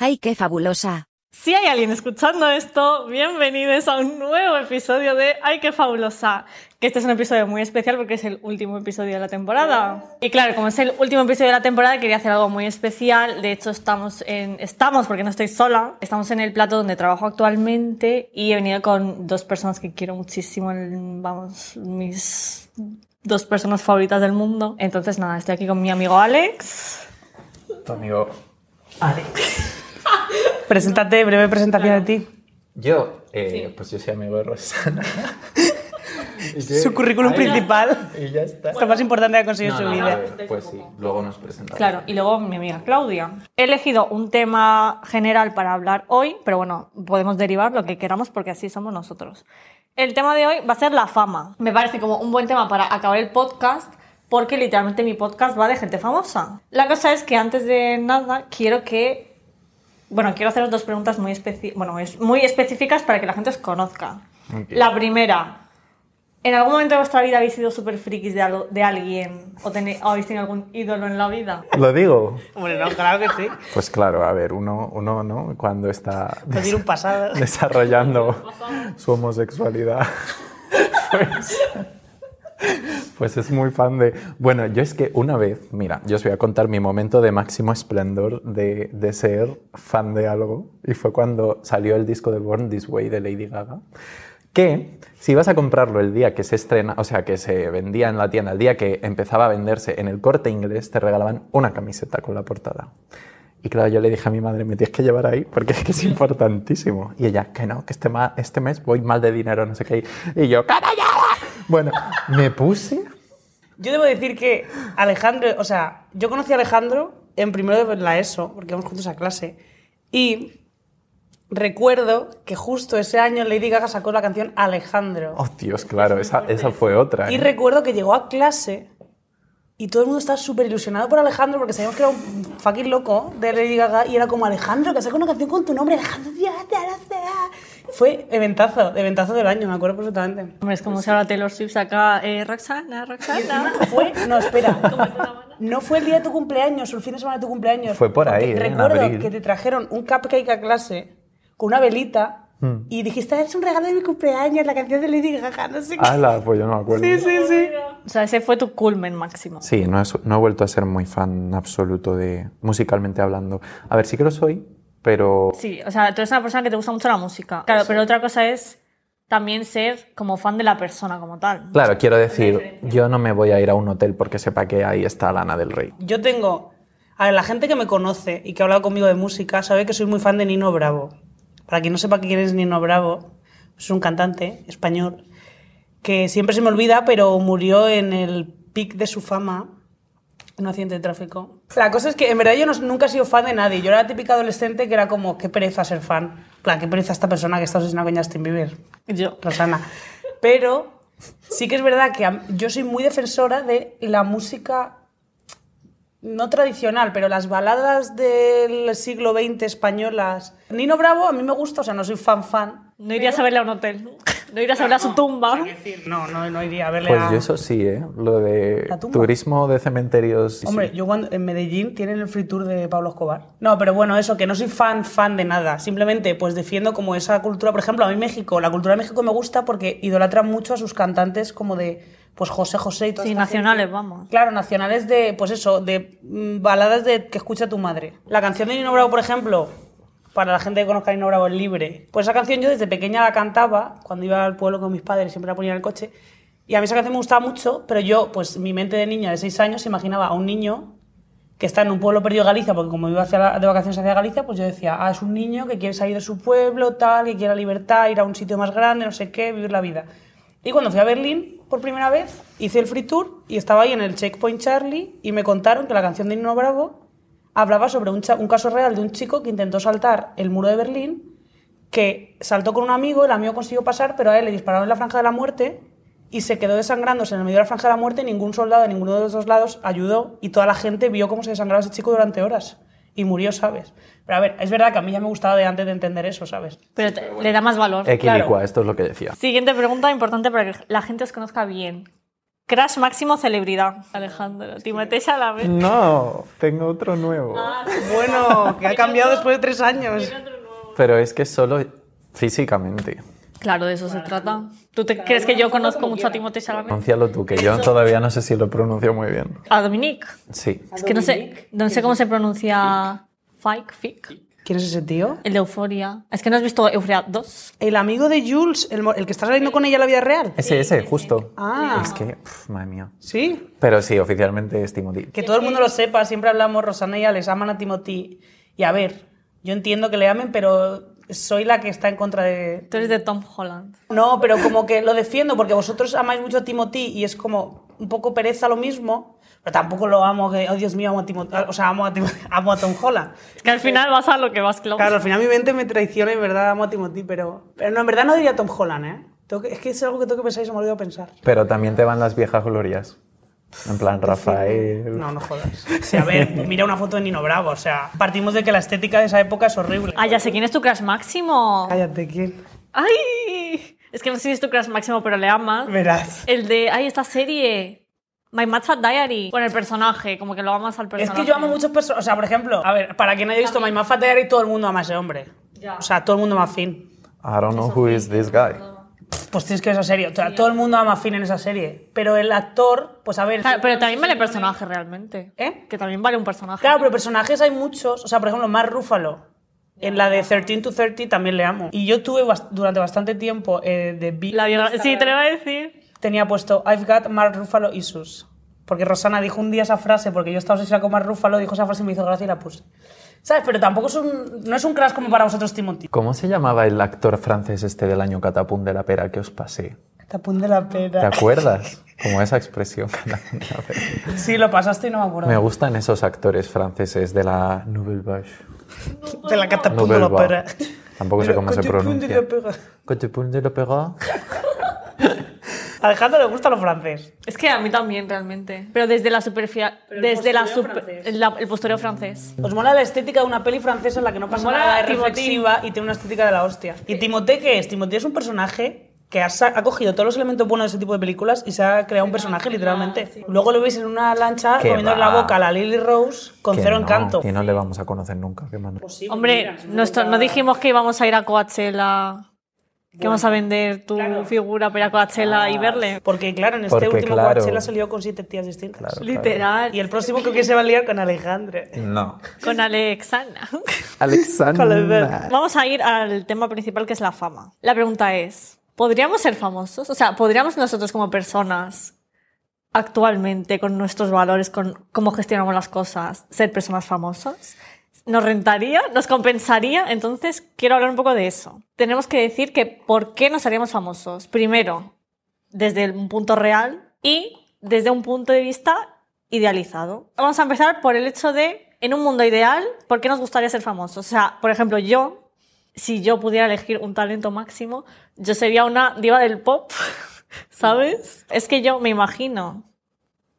¡Ay, qué fabulosa! Si hay alguien escuchando esto, bienvenidos a un nuevo episodio de Ay, qué fabulosa. Que este es un episodio muy especial porque es el último episodio de la temporada. Y claro, como es el último episodio de la temporada, quería hacer algo muy especial. De hecho, estamos en. Estamos, porque no estoy sola. Estamos en el plato donde trabajo actualmente y he venido con dos personas que quiero muchísimo. Vamos, mis dos personas favoritas del mundo. Entonces, nada, estoy aquí con mi amigo Alex. Tu amigo Alex. Preséntate, breve presentación de ti. Yo, eh, pues yo soy amigo de Rosana. Su currículum principal. Y ya está. Lo más importante que ha conseguido No, su no, vida. ver, pues sí, luego nos presentamos. Claro, y luego mi amiga Claudia. He elegido un tema general para hablar hoy, pero bueno, podemos derivar lo que queramos porque así somos nosotros. El tema de hoy va a ser la fama. Me parece como un buen tema para acabar el podcast porque literalmente mi podcast va de gente famosa. La cosa es que antes de nada quiero que... Bueno, quiero haceros dos preguntas muy, especi- bueno, es- muy específicas para que la gente os conozca. Ok. La primera, ¿En algún momento de vuestra vida habéis sido súper frikis de, algo- de alguien? ¿O, tenéis- o habéis tenido algún ídolo en la vida? ¿Lo digo? Hombre, no, claro que sí. Pues claro, a ver, uno, uno ¿no? Cuando está tiene un pasado. desarrollando su homosexualidad, pues, pues es muy fan de... Bueno, yo es que una vez, mira, yo os voy a contar mi momento de máximo esplendor de, de ser fan de algo, y fue cuando salió el disco de Born This Way de Lady Gaga, que si ibas a comprarlo el día que se estrena, o sea, que se vendía en la tienda, el día que empezaba a venderse en el corte inglés, te regalaban una camiseta con la portada. Y claro, yo le dije a mi madre, me tienes que llevar ahí porque es que importantísimo. Y ella, que no, que este, este mes voy mal de dinero, no sé qué. Y yo, ¡carallada! Bueno, me puse... Yo debo decir que Alejandro, o sea, yo conocí a Alejandro en primero de la ESO, porque íbamos juntos a clase, y recuerdo que justo ese año Lady Gaga sacó la canción Alejandro. Oh, Dios, claro, esa, esa fue otra. Y ¿eh? recuerdo que llegó a clase y todo el mundo estaba súper ilusionado por Alejandro porque sabíamos que era un fucking loco de Lady Gaga y era como Alejandro, que saca una canción con tu nombre, Alejandro, Dios te la sea". Fue eventazo, eventazo del año, me acuerdo perfectamente. Hombre, es como si ahora Taylor Swift saca eh, Roxana, Roxana. Fue, no, espera. No fue el día de tu cumpleaños o el fin de semana de tu cumpleaños. Fue por ahí, ¿eh? En Recuerdo abril. que te trajeron un cupcake a clase con una velita Hmm. y dijiste, es un regalo de mi cumpleaños, la canción de Lady Gaga, no sé qué. Ala, pues yo no me acuerdo. Sí, sí, sí. O sea, ese fue tu culmen máximo. Sí, no, es- no he vuelto a ser muy fan absoluto de musicalmente hablando. A ver, sí que lo soy, pero Sí, o sea, tú eres una persona que te gusta mucho la música. Claro, pero otra cosa es también ser como fan de la persona como tal. claro, quiero decir, yo no me voy a ir a un hotel porque sepa que ahí está Lana del Rey. Yo tengo. A ver, la gente que me conoce y que ha hablado conmigo de música sabe que soy muy fan de Nino Bravo. Para quien no sepa quién es Nino Bravo, es un cantante español que siempre se me olvida, pero murió en el pic de su fama en un accidente de tráfico. La cosa es que en verdad yo no- nunca he sido fan de nadie. Yo era la típica adolescente que era como, qué pereza ser fan. Plan, qué pereza esta persona que está obsesionada con Justin Bieber. Yo. Rosana. Pero sí que es verdad que yo soy muy defensora de la música no tradicional, pero las baladas del siglo XX españolas. Nino Bravo a mí me gusta, o sea, no soy fan fan. No irías a verle a un hotel. No irías a verle a su tumba. No, no, no iría a verle Pues a... yo eso sí, ¿eh? Lo de turismo de cementerios. Hombre, sí. yo cuando en Medellín tienen el free tour de Pablo Escobar. No, pero bueno, eso, que no soy fan, fan de nada. Simplemente, pues defiendo como esa cultura. Por ejemplo, a mí México, la cultura de México me gusta porque idolatran mucho a sus cantantes como de, pues José José y toda Sí, nacionales, gente. vamos. Claro, nacionales de, pues eso, de mm, baladas de que escucha tu madre. La canción de Nino Bravo, por ejemplo, para la gente que conozca a Nino Bravo es libre. Pues esa canción yo desde pequeña la cantaba, cuando iba al pueblo con mis padres, siempre la ponía en el coche. Y a mí esa canción me gustaba mucho, pero yo, pues mi mente de niña de 6 años, imaginaba a un niño que está en un pueblo perdido de Galicia, porque como iba de vacaciones hacia Galicia, pues yo decía, ah, es un niño que quiere salir de su pueblo, tal, que quiere la libertad, ir a un sitio más grande, no sé qué, vivir la vida. Y cuando fui a Berlín por primera vez, hice el free tour y estaba ahí en el Checkpoint Charlie y me contaron que la canción de Nino Bravo hablaba sobre un, caso real de un chico que intentó saltar el muro de Berlín, que saltó con un amigo, el amigo consiguió pasar, pero a él le dispararon en la franja de la muerte y se quedó desangrándose en el medio de la franja de la muerte y ningún soldado de ninguno de los dos lados ayudó y toda la gente vio cómo se desangraba ese chico durante horas y murió, ¿sabes? Pero a ver, es verdad que a mí ya me gustaba de antes de entender eso, ¿sabes? Pero te- le da más valor. Equilicua, claro. esto es lo que decía. Siguiente pregunta importante para que la gente os conozca bien. Crash máximo celebridad. Alejandro, Timothée Chalamet. No, tengo otro nuevo. Bueno, que ha cambiado después de tres años. Pero es que solo físicamente. Claro, de eso se trata. ¿Tú te crees que yo conozco mucho a Timothée Chalamet? Pronuncialo tú, que yo todavía no sé si lo pronuncio muy bien. A Dominique. Sí. Es que no sé, no sé cómo se pronuncia Fike, Fick. ¿Quién es ese tío? El de Euforia. Es que no has visto Euforia 2. El amigo de Jules, el, el que está saliendo con ella en la vida real. Ese, ese, justo. Ah. Es que, pf, madre mía. Sí. Pero sí, oficialmente es Timothy. Que todo el mundo lo sepa, siempre hablamos, Rosana y Alex aman a Timothy. Y a ver, yo entiendo que le amen, pero soy la que está en contra de... Tú eres de Tom Holland. No, pero como que lo defiendo porque vosotros amáis mucho a Timothy y es como un poco pereza lo mismo, pero tampoco lo amo, que, oh Dios mío, amo a Timothy, o sea, amo a, Tim- amo a Tom Holland. Es que al final vas a lo que vas, Klaus. Claro, al final mi mente me traiciona y en verdad amo a Timothy, pero, pero no, en verdad no diría Tom Holland, ¿eh? Tengo que- es que es algo que tengo que pensar y se me ha olvidado pensar. Pero también te van las viejas glorias. En plan, Rafael. No, no jodas. O sea, a ver, mira una foto de Nino Bravo, o sea, partimos de que la estética de esa época es horrible. Ah, ya sé quién es tu crush máximo. Cállate, ¿quién? ¡Ay! Es que no sé si es tu crush máximo, pero le amas. Verás. El de, ay, esta serie. My Mad Fat Diary. Con el personaje, como que lo amas al Es personaje. que yo amo muchos personajes. O sea, por ejemplo, a ver, para quien no haya visto My Mad Fat Diary, todo el mundo ama a ese hombre. O sea, todo el mundo ama a Finn. I don't know who is this guy. Pues tienes que ver esa serie. O sea, todo el mundo ama a Finn en esa serie. Pero el actor, pues a ver. Claro, pero también vale personaje realmente. ¿Eh? Que también vale un personaje. Claro, pero personajes hay muchos. O sea, por ejemplo, Mark Ruffalo. En la de 13 to 30 también le amo. Y yo tuve bast- durante bastante tiempo eh, de Bi- La Sí, te lo iba a decir. tenía puesto I've got Mark Ruffalo issues. Porque Rosana dijo un día esa frase, porque yo estaba obsesionada con Mark Ruffalo, dijo esa frase y me hizo gracia y la puse. ¿Sabes? Pero tampoco es un, no es un crash como para vosotros, Timothy. ¿Cómo se llamaba el actor francés este del año Catapum de la pera que os pasé? Tapón de la ¿Te pera. acuerdas? Como esa expresión. De. Sí, lo pasaste y no me acuerdo. Me gustan esos actores franceses de la Nouvelle Vache. De la catapum de pera. Tampoco sé cómo se de pronuncia. Catapum de la pera. A Alejandro le gusta lo francés. Es que a mí también, realmente. Pero desde la superficie. Desde la super- la- el postureo francés. ¿Os mola la estética de una peli francesa en la que no pasa nada, es Timothy. reflexiva y tiene una estética de la hostia? ¿Y Timothée qué es? Timothée es un personaje que ha, ha cogido todos los elementos buenos de ese tipo de películas y se ha creado un personaje, literalmente. Luego lo veis en una lancha comiendo en la boca a la Lily Rose con Que cero no, encanto. Que no le vamos a conocer nunca. qué mano. Hombre, nuestro- no dijimos que íbamos a ir a Coachella. Que vamos a vender tu figura para ir a Coachella y verle. Porque claro, en este Porque, último claro. Coachella salió con siete tías distintas. Claro, Literal. Y el próximo creo que se va a liar con Alejandra. No. Con Alexana. Alexandra. Vamos a ir al tema principal que es la fama. La pregunta es, ¿podríamos ser famosos? O sea, ¿podríamos nosotros como personas actualmente, con nuestros valores, con cómo gestionamos las cosas, ser personas famosas? ¿Nos rentaría? ¿Nos compensaría? Entonces, quiero hablar un poco de eso. Tenemos que decir que ¿por qué nos haríamos famosos? Primero, desde un punto real y desde un punto de vista idealizado. Vamos a empezar por el hecho de, en un mundo ideal, ¿por qué nos gustaría ser famosos? O sea, por ejemplo, yo, si yo pudiera elegir un talento máximo, yo sería una diva del pop, ¿sabes? Es que yo me imagino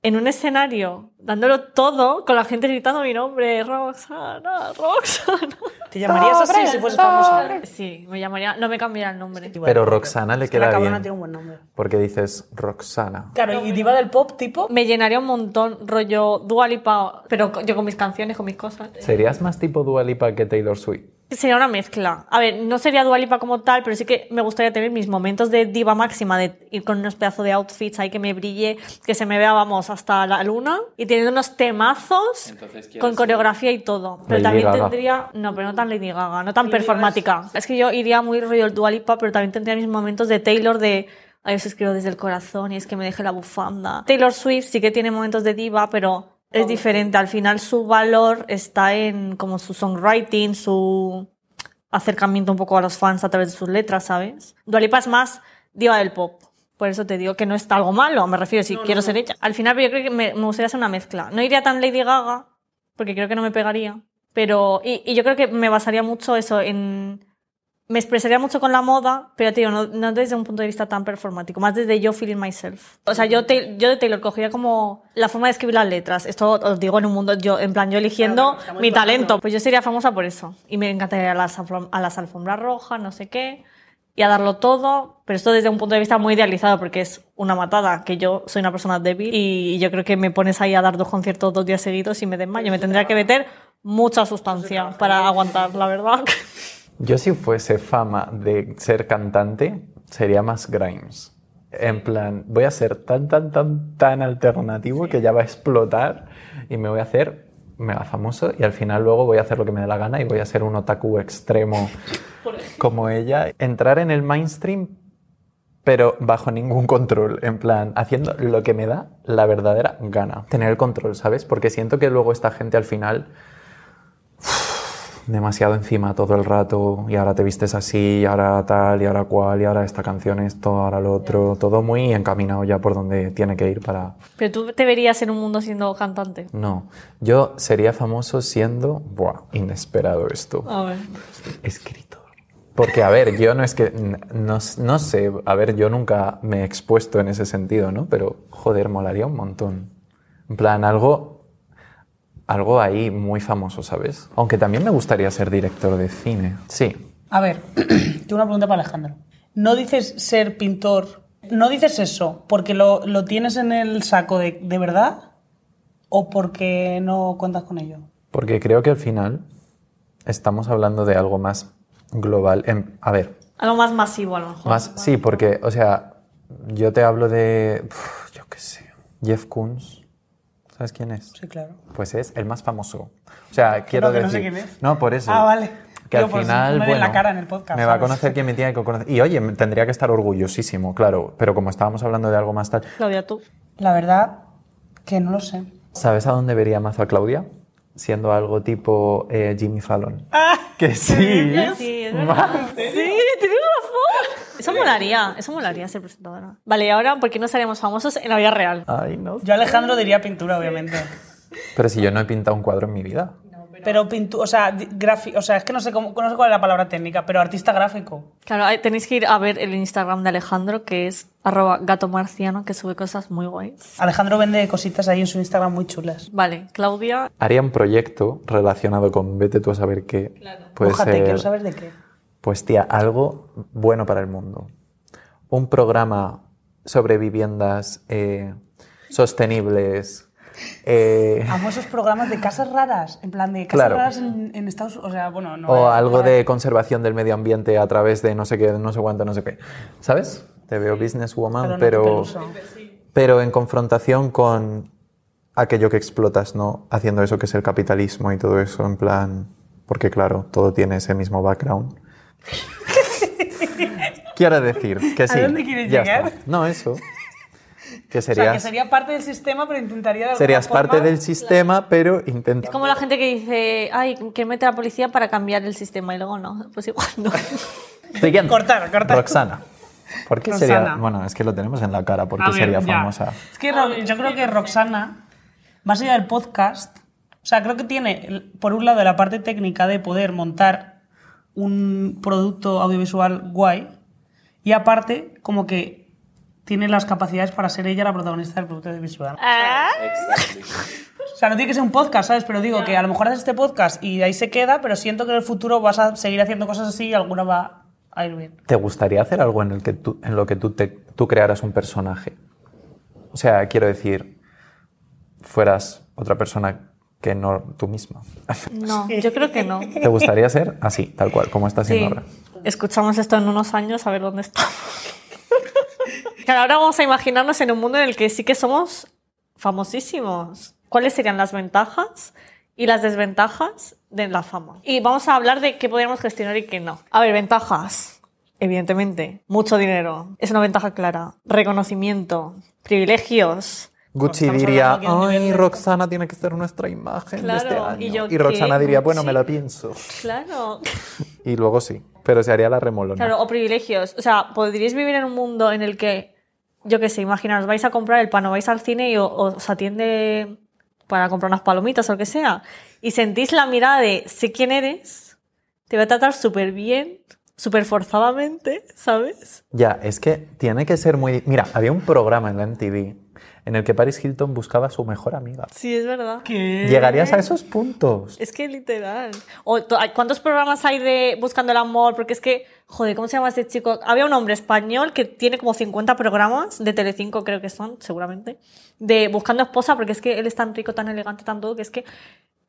en un escenario dándolo todo con la gente gritando mi nombre, Roxana, Roxana. ¿Te llamarías así si fueses famosa? Sí, me llamaría, no me cambiaría el nombre. Pero Roxana le Es que la queda cabrona bien. tiene un buen nombre. Porque dices Roxana. Claro, y diva del pop tipo... Me llenaría un montón, rollo Dua Lipa, pero yo con mis canciones, con mis cosas. ¿Serías más tipo Dua Lipa que Taylor Swift? Sería una mezcla. A ver, no sería Dua Lipa como tal, pero sí que me gustaría tener mis momentos de diva máxima, de ir con unos pedazos de outfits ahí que me brille, que se me vea, vamos, hasta la luna, y teniendo unos temazos con coreografía y todo. Pero Lady también Gaga. tendría, no, pero no tan Lady Gaga, no tan performática. Es que yo iría muy rollo Dua Lipa, pero también tendría mis momentos de Taylor de Ay, os escribo desde el corazón y es que me deje la bufanda. Taylor Swift sí que tiene momentos de diva, pero es diferente. Al final su valor está en como su songwriting, su acercamiento un poco a los fans a través de sus letras, ¿sabes? Dua Lipa es más diva del pop. Por eso te digo que no está algo malo, me refiero, si quiero ser ella. Al final yo creo que me, me gustaría hacer una mezcla. No iría tan Lady Gaga, porque creo que no me pegaría. Pero, y, y yo creo que me basaría mucho eso en... Me expresaría mucho con la moda, pero tío, no, no desde un punto de vista tan performático, más desde yo feeling myself. O sea, yo, te- yo de Taylor cogería como la forma de escribir las letras. Esto os digo en un mundo, yo, en plan, yo eligiendo mi talento. Pues yo sería famosa por eso. Y me encantaría a las, a las alfombras rojas, no sé qué. y a darlo todo, pero esto desde un punto de vista muy idealizado porque es una matada, que yo soy una persona débil y yo creo que me pones ahí a dar dos conciertos dos días seguidos y me desmayo. Me tendría que meter mucha sustancia para aguantar, la verdad. Yo si fuese fama de ser cantante, sería más Grimes. En plan, voy a ser tan, tan, tan, tan alternativo que ya va a explotar y me voy a hacer mega famoso y al final luego voy a hacer lo que me dé la gana y voy a ser un otaku extremo como ella. Entrar en el mainstream, pero bajo ningún control, en plan, haciendo lo que me da la verdadera gana. Tener el control, ¿sabes? Porque siento que luego esta gente al final demasiado encima todo el rato y ahora te vistes así, y ahora tal, y ahora cual, y ahora esta canción esto, ahora lo otro, todo muy encaminado ya por donde tiene que ir para... Pero tú te verías en un mundo siendo cantante. No, yo sería famoso siendo... Buah, inesperado esto. A ver. Escritor. Porque, a ver, yo no es que... No, no sé, a ver, yo nunca me he expuesto en ese sentido, ¿no? Pero, joder, molaría un montón. En plan, algo algo ahí muy famoso, ¿sabes? Aunque también me gustaría ser director de cine. Sí. A ver, tengo una pregunta para Alejandro. ¿No dices ser pintor? ¿No dices eso porque lo, lo tienes en el saco de, de verdad o porque no cuentas con ello? Porque creo que al final estamos hablando de algo más global. En- a ver, Algo más masivo a lo mejor. más, sí, porque, o sea, yo te hablo de, uf, yo qué sé, Jeff Koons. ¿Sabes quién es? Sí, claro. Pues es el más famoso. O sea, quiero no, decir... no sé quién es. No, por eso. Ah, vale. Que Digo, al final, me bueno, la cara en el podcast, me va a conocer quien me tiene que conocer. Y oye, tendría que estar orgullosísimo, claro. Pero como estábamos hablando de algo más tal... Claudia, tú. La verdad que no lo sé. ¿Sabes a dónde vería más a Claudia? Siendo algo tipo eh, Jimmy Fallon. Ah, que sí. Sí, es verdad. Sí. Eso molaría, eso molaría ser presentadora. Vale, y ahora, ¿por qué no seríamos famosos en la vida real? Ay, no. Yo Alejandro diría pintura, obviamente. Pero si yo no he pintado un cuadro en mi vida. Pero pintura, o sea, gráfico, o sea, es que no sé, cómo, no sé cuál es la palabra técnica, pero artista gráfico. Claro, tenéis que ir a ver el Instagram de Alejandro, que es arroba gato marciano, que sube cosas muy guays. Alejandro vende cositas ahí en su Instagram muy chulas. Vale, Claudia, Haría un proyecto relacionado con vete tú a saber qué. Puede Mójate, ser- quiero saber de qué. Pues tía, algo bueno para el mundo. Un programa sobre viviendas eh, sostenibles. eh, esos programas de casas raras, en plan de casas Claro. raras en, en Estados Unidos, o sea, bueno, no. o algo de conservación del medio ambiente a través de no sé qué, no sé cuánto, no sé qué. ¿Sabes? Te veo businesswoman, Pero pero, no pero en confrontación con aquello que explotas, ¿no? Haciendo eso que es el capitalismo y todo eso, en plan... Porque claro, todo tiene ese mismo background. Quiero decir que sí. dónde quieres ya llegar? está. No, eso. Que O sea, serías, que sería parte del sistema, pero intentaría de serías parte forma- del sistema, pero intenta... es como la gente que dice, ay, que mete a la policía para cambiar el sistema y luego no. Pues igual no. Siguiente. Cortar, cortar. Roxana. ¿Por qué sería...? Roxana. Bueno, es que lo tenemos en la cara. ¿Por A qué ver, sería ya. famosa? Es que Ro- yo creo que Roxana, más allá del podcast, o sea, creo que tiene, por un lado, la parte técnica de poder montar un producto audiovisual guay, y aparte, como que tiene las capacidades para ser ella la protagonista del producto audiovisual. Ah, O sea, no tiene que ser un podcast, ¿sabes? Pero digo que a lo mejor haces este podcast y ahí se queda, pero siento que en el futuro vas a seguir haciendo cosas así y alguna va a ir bien. ¿Te gustaría hacer algo en, el que tú, en lo que tú, te, tú crearas un personaje? O sea, quiero decir, fueras otra persona que no tú misma. no, yo creo que no. ¿Te gustaría ser así, tal cual, como estás Sí. haciendo ahora? Escuchamos esto en unos años a ver dónde estamos. Claro, ahora vamos a imaginarnos en un mundo en el que sí que somos famosísimos. ¿Cuáles serían las ventajas y las desventajas de la fama? Y vamos a hablar de qué podríamos gestionar y qué no. A ver, ventajas. Evidentemente, mucho dinero. Es una ventaja clara. Reconocimiento, privilegios. Gucci diría, ay, Roxana tiene que ser nuestra imagen de este año. y yo, Roxana ¿qué? diría, bueno, me la pienso. Claro. Y luego sí, pero se haría la remolona. Claro, o privilegios. O sea, podríais vivir en un mundo en el que, yo qué sé, imaginaos, vais a comprar el pan o vais al cine y os atiende para comprar unas palomitas o lo que sea, y sentís la mirada de sé quién eres, te va a tratar súper bien, súper forzadamente, ¿sabes? Ya, es que tiene que ser muy... Mira, había un programa en la MTV en el que Paris Hilton buscaba a su mejor amiga. Sí, es verdad. ¿Llegarías a esos puntos? Es que literal. O, to- ¿Cuántos programas hay de Buscando el Amor? Porque es que, joder, ¿cómo se llama este chico? Había un hombre español que tiene como 50 programas, de Telecinco creo que son, seguramente, de Buscando Esposa, porque es que él es tan rico, tan elegante, tan todo, que es que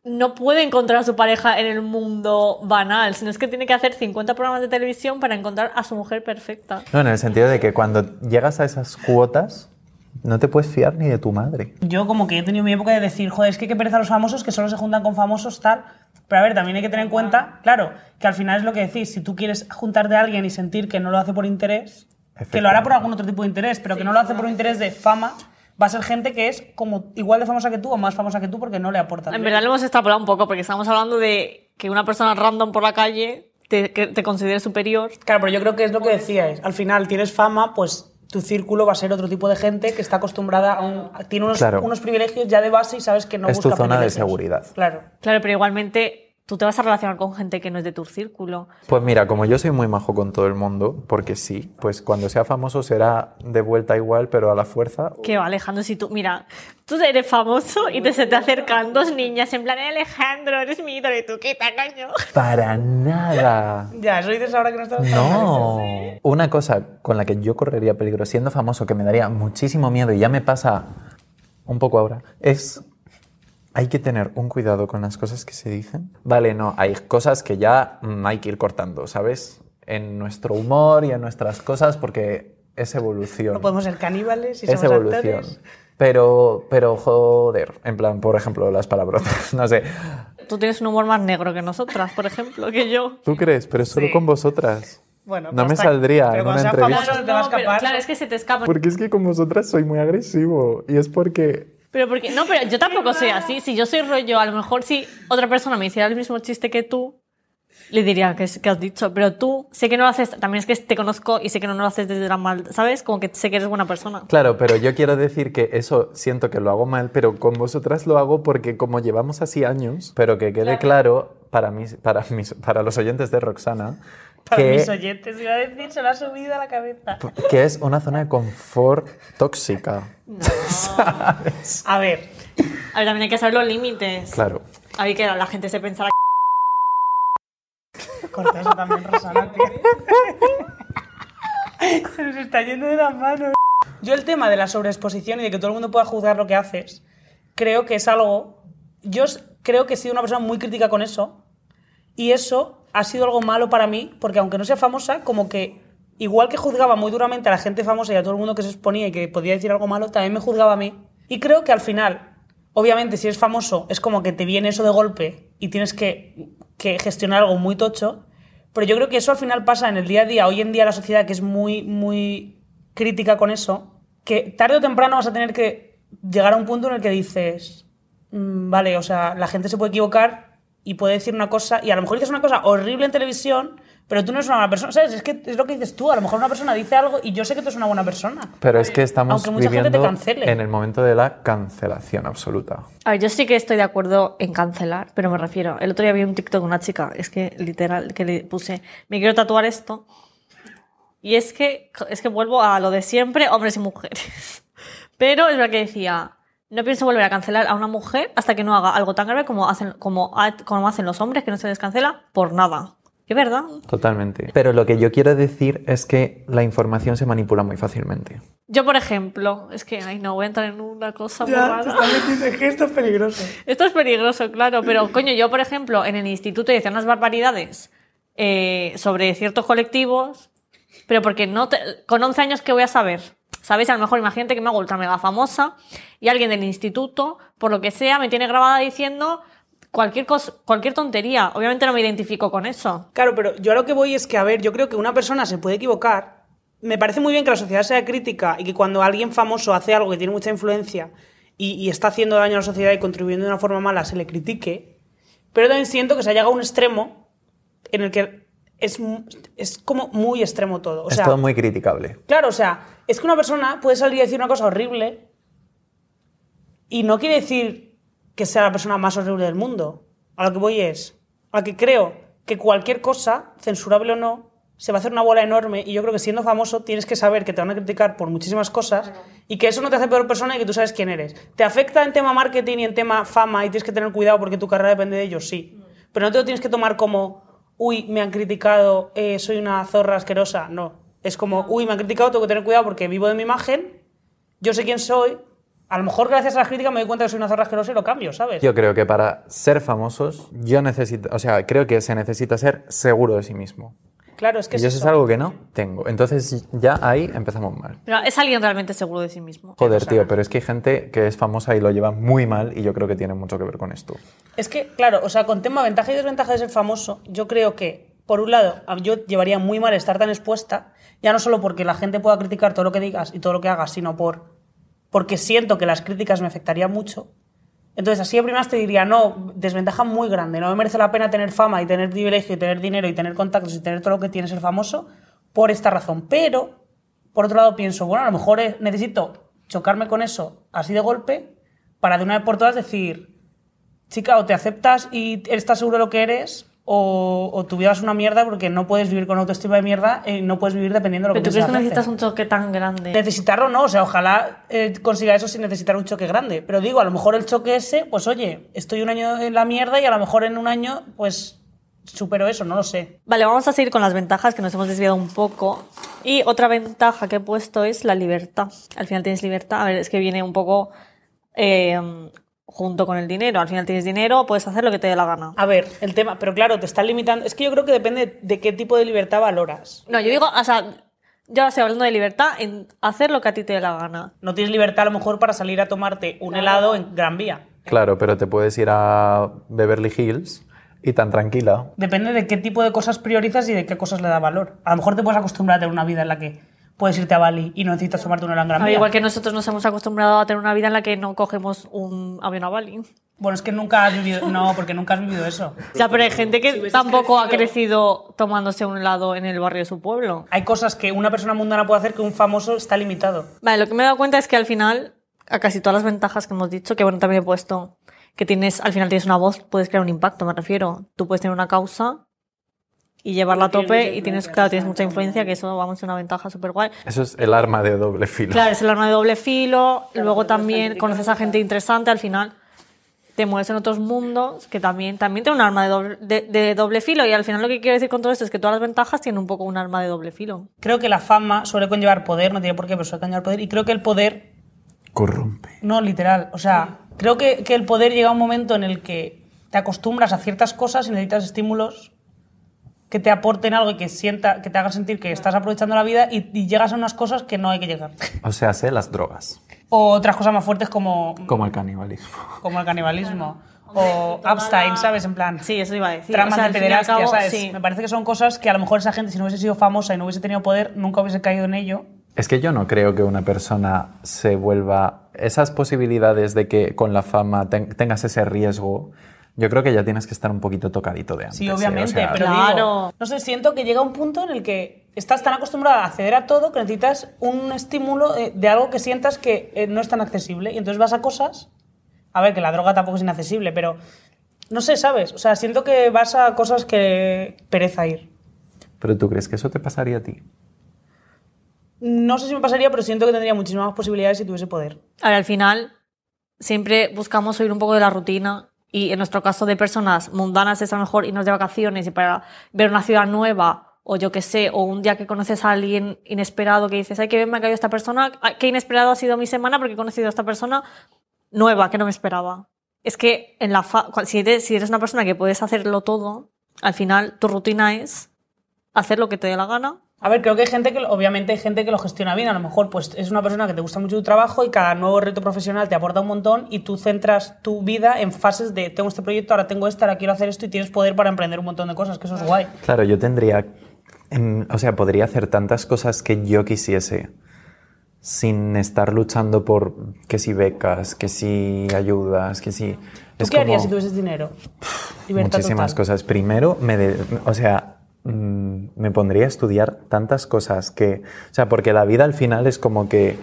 no puede encontrar a su pareja en el mundo banal, sino es que tiene que hacer 50 programas de televisión para encontrar a su mujer perfecta. No, en el sentido de que cuando llegas a esas cuotas, no te puedes fiar ni de tu madre. Yo como que he tenido mi época de decir, joder, es que qué pereza los famosos que solo se juntan con famosos, tal. Pero a ver, también hay que tener en cuenta, claro, que al final es lo que decís, si tú quieres juntarte a alguien y sentir que no lo hace por interés, que lo hará por algún otro tipo de interés, pero que no lo hace por un interés de fama, va a ser gente que es como igual de famosa que tú o más famosa que tú porque no le aporta. En verdad lo hemos extrapolado un poco, porque estamos hablando de que una persona random por la calle te, que te considere superior. Claro, pero yo creo que es lo que decíais. Al final tienes fama, pues tu círculo va a ser otro tipo de gente que está acostumbrada a un... Tiene unos, Claro. unos privilegios ya de base y sabes que no Es tu busca zona de privilegios. seguridad. Claro. Claro, pero igualmente tú te vas a relacionar con gente que no es de tu círculo. Pues mira, como yo soy muy majo con todo el mundo, porque sí, pues cuando sea famoso será de vuelta igual, pero a la fuerza. Que va, Alejandro, si tú, mira, tú eres famoso y te, se te acercan dos niñas en plan, "Eh, Alejandro, eres mi ídolo y tú, ¿qué tal, coño? Para nada. Ya, eso dices ahora que no estás... No. Una cosa con la que yo correría peligro siendo famoso, que me daría muchísimo miedo y ya me pasa un poco ahora, es... Hay que tener un cuidado con las cosas que se dicen. Vale, no, hay cosas que ya mm, hay que ir cortando, ¿sabes? En nuestro humor y en nuestras cosas porque es evolución. No podemos ser caníbales y es somos evolución. actores. Pero, pero joder, en plan, por ejemplo, las palabrotas, no sé. Tú tienes un humor más negro que nosotras, por ejemplo, que yo. ¿Tú crees? Pero solo Sí. con vosotras. Bueno, No me saldría en una entrevista. famoso se te va a No, pero claro, es que se te escapa. Porque es que con vosotras soy muy agresivo y es porque... Pero porque, no, pero yo tampoco soy así. Si yo soy rollo, a lo mejor si otra persona me hiciera el mismo chiste que tú, le diría que, que has dicho. Pero tú, sé que no lo haces, también es que te conozco y sé que no lo haces desde la mal, ¿sabes? Como que sé que eres buena persona. Claro, pero yo quiero decir que eso siento que lo hago mal, pero con vosotras lo hago porque como llevamos así años, pero que quede claro para, mis, para, mis, para los oyentes de Roxana, Para que, mis oyentes, iba a decir, se lo ha subido a la cabeza. que es una zona de confort tóxica. A ver, A ver, también hay que saber los límites. Claro. A ver, que la gente se pensará corta eso también, Rosana, tío. Se nos está yendo de las manos. Yo el tema de la sobreexposición y de que todo el mundo pueda juzgar lo que haces, creo que es algo... Yo creo que he sido una persona muy crítica con eso y eso ha sido algo malo para mí porque aunque no sea famosa, como que igual que juzgaba muy duramente a la gente famosa y a todo el mundo que se exponía y que podía decir algo malo, también me juzgaba a mí. Y creo que al final, obviamente si eres famoso es como que te viene eso de golpe y tienes que, que gestionar algo muy tocho, pero yo creo que eso al final pasa en el día a día, hoy en día la sociedad que es muy, muy crítica con eso, que tarde o temprano vas a tener que llegar a un punto en el que dices, "Mm, vale, o sea, la gente se puede equivocar y puede decir una cosa, y a lo mejor dices una cosa horrible en televisión, pero tú no eres una buena persona, ¿sabes? Es que es lo que dices tú, a lo mejor una persona dice algo y yo sé que tú eres una buena persona. Pero es que estamos Aunque mucha gente te viviendo cancele. en el momento de la cancelación absoluta. A ver, yo sí que estoy de acuerdo en cancelar, pero me refiero. El otro día vi un TikTok de una chica, es que literal, que le puse, me quiero tatuar esto. Y es que, es que vuelvo a lo de siempre, hombres y mujeres. Pero es verdad que decía, no pienso volver a cancelar a una mujer hasta que no haga algo tan grave como hacen, como, ha- como hacen los hombres, que no se les cancela por nada. Es verdad. Totalmente. Pero lo que yo quiero decir es que la información se manipula muy fácilmente. Yo, por ejemplo, es que, ay, no voy a entrar en una cosa muy rara. es que esto es peligroso. Esto es peligroso, claro, pero coño, yo, por ejemplo, en el instituto decía unas barbaridades eh, sobre ciertos colectivos, pero porque no te- con 11 años, ¿qué voy a saber? ¿Sabéis? A lo mejor imagínate que me hago ultra mega famosa y alguien del instituto, por lo que sea, me tiene grabada diciendo cualquier, cosa, cualquier tontería. Obviamente no me identifico con eso. Claro, pero yo a lo que voy es que, a ver, yo creo que una persona se puede equivocar. Me parece muy bien que la sociedad sea crítica y que cuando alguien famoso hace algo que tiene mucha influencia y, y está haciendo daño a la sociedad y contribuyendo de una forma mala, se le critique. Pero también siento que se ha llegado a un extremo en el que es, es como muy extremo todo. O es sea, todo muy criticable. Claro, o sea, es que una persona puede salir y decir una cosa horrible y no quiere decir que sea la persona más horrible del mundo. A lo que voy es, a que creo que cualquier cosa, censurable o no, se va a hacer una bola enorme y yo creo que siendo famoso tienes que saber que te van a criticar por muchísimas cosas y que eso no te hace peor persona y que tú sabes quién eres. ¿Te afecta en tema marketing y en tema fama y tienes que tener cuidado porque tu carrera depende de ellos? Sí. Pero no te lo tienes que tomar como, uy, me han criticado, eh, soy una zorra asquerosa. No. Es como, uy, me han criticado, tengo que tener cuidado porque vivo de mi imagen, yo sé quién soy, a lo mejor gracias a las críticas me doy cuenta que soy una zorra asquerosa y lo cambio, ¿sabes? Yo creo que para ser famosos, yo necesito, o sea, creo que se necesita ser seguro de sí mismo. Claro, es que Y es eso es algo que no tengo. Entonces ya ahí empezamos mal. Pero es alguien realmente seguro de sí mismo. Joder, tío, pero es que hay gente que es famosa y lo lleva muy mal y yo creo que tiene mucho que ver con esto. Es que, claro, o sea, con tema ventaja y desventaja de ser famoso, yo creo que, por un lado, yo llevaría muy mal estar tan expuesta, ya no solo porque la gente pueda criticar todo lo que digas y todo lo que hagas, sino por porque siento que las críticas me afectarían mucho. Entonces, así de primeras te diría, no, desventaja muy grande, no me merece la pena tener fama y tener privilegio y tener dinero y tener contactos y tener todo lo que tiene ser famoso por esta razón. Pero, por otro lado, pienso, bueno, a lo mejor eh, necesito chocarme con eso así de golpe para de una vez por todas decir, chica, o te aceptas y estás seguro de lo que eres, o, o tu vida es una mierda porque no puedes vivir con autoestima de mierda y no puedes vivir dependiendo de lo Pero que tú crees que necesitas un choque tan grande. Necesitarlo no, o sea, ojalá eh, consiga eso sin necesitar un choque grande. Pero digo, a lo mejor el choque ese, pues oye, estoy un año en la mierda y a lo mejor en un año, pues supero eso, no lo sé. Vale, vamos a seguir con las ventajas que nos hemos desviado un poco. Y otra ventaja que he puesto es la libertad. Al final tienes libertad. A ver, es que viene un poco eh, junto con el dinero. Al final tienes dinero, puedes hacer lo que te dé la gana. A ver, el tema, pero claro, te están limitando. Es que yo creo que depende de qué tipo de libertad valoras. No, yo digo, o sea, yo estoy hablando de libertad en hacer lo que a ti te dé la gana. No tienes libertad a lo mejor para salir a tomarte un helado en Gran Vía. Claro, pero te puedes ir a Beverly Hills y tan tranquila. Depende de qué tipo de cosas priorizas y de qué cosas le da valor. A lo mejor te puedes acostumbrar a tener una vida en la que puedes irte a Bali y no necesitas tomarte un Gran Vía. igual que nosotros nos hemos acostumbrado a tener una vida en la que no cogemos un avión a Bali. Bueno, es que nunca has vivido... No, porque nunca has vivido eso. Ya, pero hay gente que hubieses tampoco ha crecido- crecido tomándose un helado en el barrio de su pueblo. Hay cosas que una persona mundana puede hacer que un famoso está limitado. Vale, lo que me he dado cuenta es que al final, a casi todas las ventajas que hemos dicho, que bueno, también he puesto que tienes, al final tienes una voz, puedes crear un impacto, me refiero. Tú puedes tener una causa y llevarla a Tienes tope mucha y tienes, influencia, claro, tienes mucha influencia, que eso vamos a una ventaja súper guay. Eso es el arma de doble filo. Claro, es el arma de doble filo, luego también conoces a gente interesante, al final te mueves en otros mundos que también, también tiene un arma de doble, de, de doble filo y al final lo que quiero decir con todo esto es que todas las ventajas tienen un poco un arma de doble filo. Creo que la fama suele conllevar poder, no tiene por qué, pero suele conllevar poder. Y creo que el poder, Corrompe. no literal, o sea, creo que, que el poder llega a un momento en el que te acostumbras a ciertas cosas y necesitas estímulos que te aporten algo y que, sienta, que te hagan sentir que estás aprovechando la vida y, y llegas a unas cosas que no hay que llegar. O sea, sé las drogas. O otras cosas más fuertes como, Como el canibalismo. como el canibalismo. O Epstein, ¿sabes? En plan. Sí, eso iba a decir. tramas O sea, de pederastia, cabo, ¿sabes? sí. Me parece que son cosas que a lo mejor esa gente, si no hubiese sido famosa y no hubiese tenido poder, nunca hubiese caído en ello. Es que yo no creo que una persona se vuelva... Esas posibilidades de que con la fama ten- tengas ese riesgo, yo creo que ya tienes que estar un poquito tocadito de antes. Sí, ¿eh? O obviamente, sea, pero Claro. digo, no sé, siento que llega un punto en el que estás tan acostumbrada a acceder a todo que necesitas un estímulo eh, de algo que sientas que eh, no es tan accesible. Y entonces vas a cosas, a ver, que la droga tampoco es inaccesible, pero no sé, ¿sabes? O sea, siento que vas a cosas que pereza ir. Pero tú crees que eso te pasaría a ti? No sé si me pasaría, pero siento que tendría muchísimas más posibilidades si tuviese poder. A ver, al final siempre buscamos oír un poco de la rutina y en nuestro caso de personas mundanas es a lo mejor irnos de vacaciones y para ver una ciudad nueva o yo qué sé, o un día que conoces a alguien inesperado que dices, ay, qué bien me ha caído esta persona, qué inesperado ha sido mi semana porque he conocido a esta persona nueva que no me esperaba. Es que en la fa- si, eres, si eres una persona que puedes hacerlo todo, al final tu rutina es hacer lo que te dé la gana A ver, creo que hay gente que, obviamente hay gente que lo gestiona bien. A lo mejor, pues es una persona que te gusta mucho tu trabajo y cada nuevo reto profesional te aporta un montón y tú centras tu vida en fases de tengo este proyecto, ahora tengo este, ahora quiero hacer esto y tienes poder para emprender un montón de cosas, que eso es guay. Claro, yo tendría... o sea, podría hacer tantas cosas que yo quisiese sin estar luchando por que si becas, que si ayudas, que si... ¿Tú qué harías si tuvieses dinero? Libertad muchísimas total. cosas. Primero, me de- o sea, mm, me pondría a estudiar tantas cosas que, o sea, porque la vida al final es como que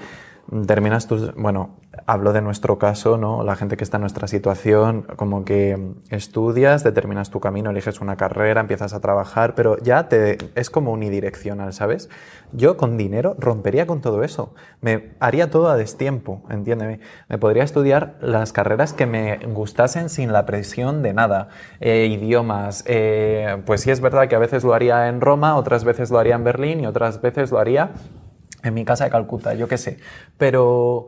terminas tus, bueno, hablo de nuestro caso, ¿no? La gente que está en nuestra situación, como que estudias, determinas tu camino, eliges una carrera, empiezas a trabajar, pero ya te, es como unidireccional, ¿sabes? Yo con dinero rompería con todo eso. Me haría todo a destiempo, entiéndeme. Me podría estudiar las carreras que me gustasen sin la presión de nada. Eh, idiomas, eh, pues sí es verdad que a veces lo haría en Roma, otras veces lo haría en Berlín y otras veces lo haría en mi casa de Calcuta, yo qué sé. Pero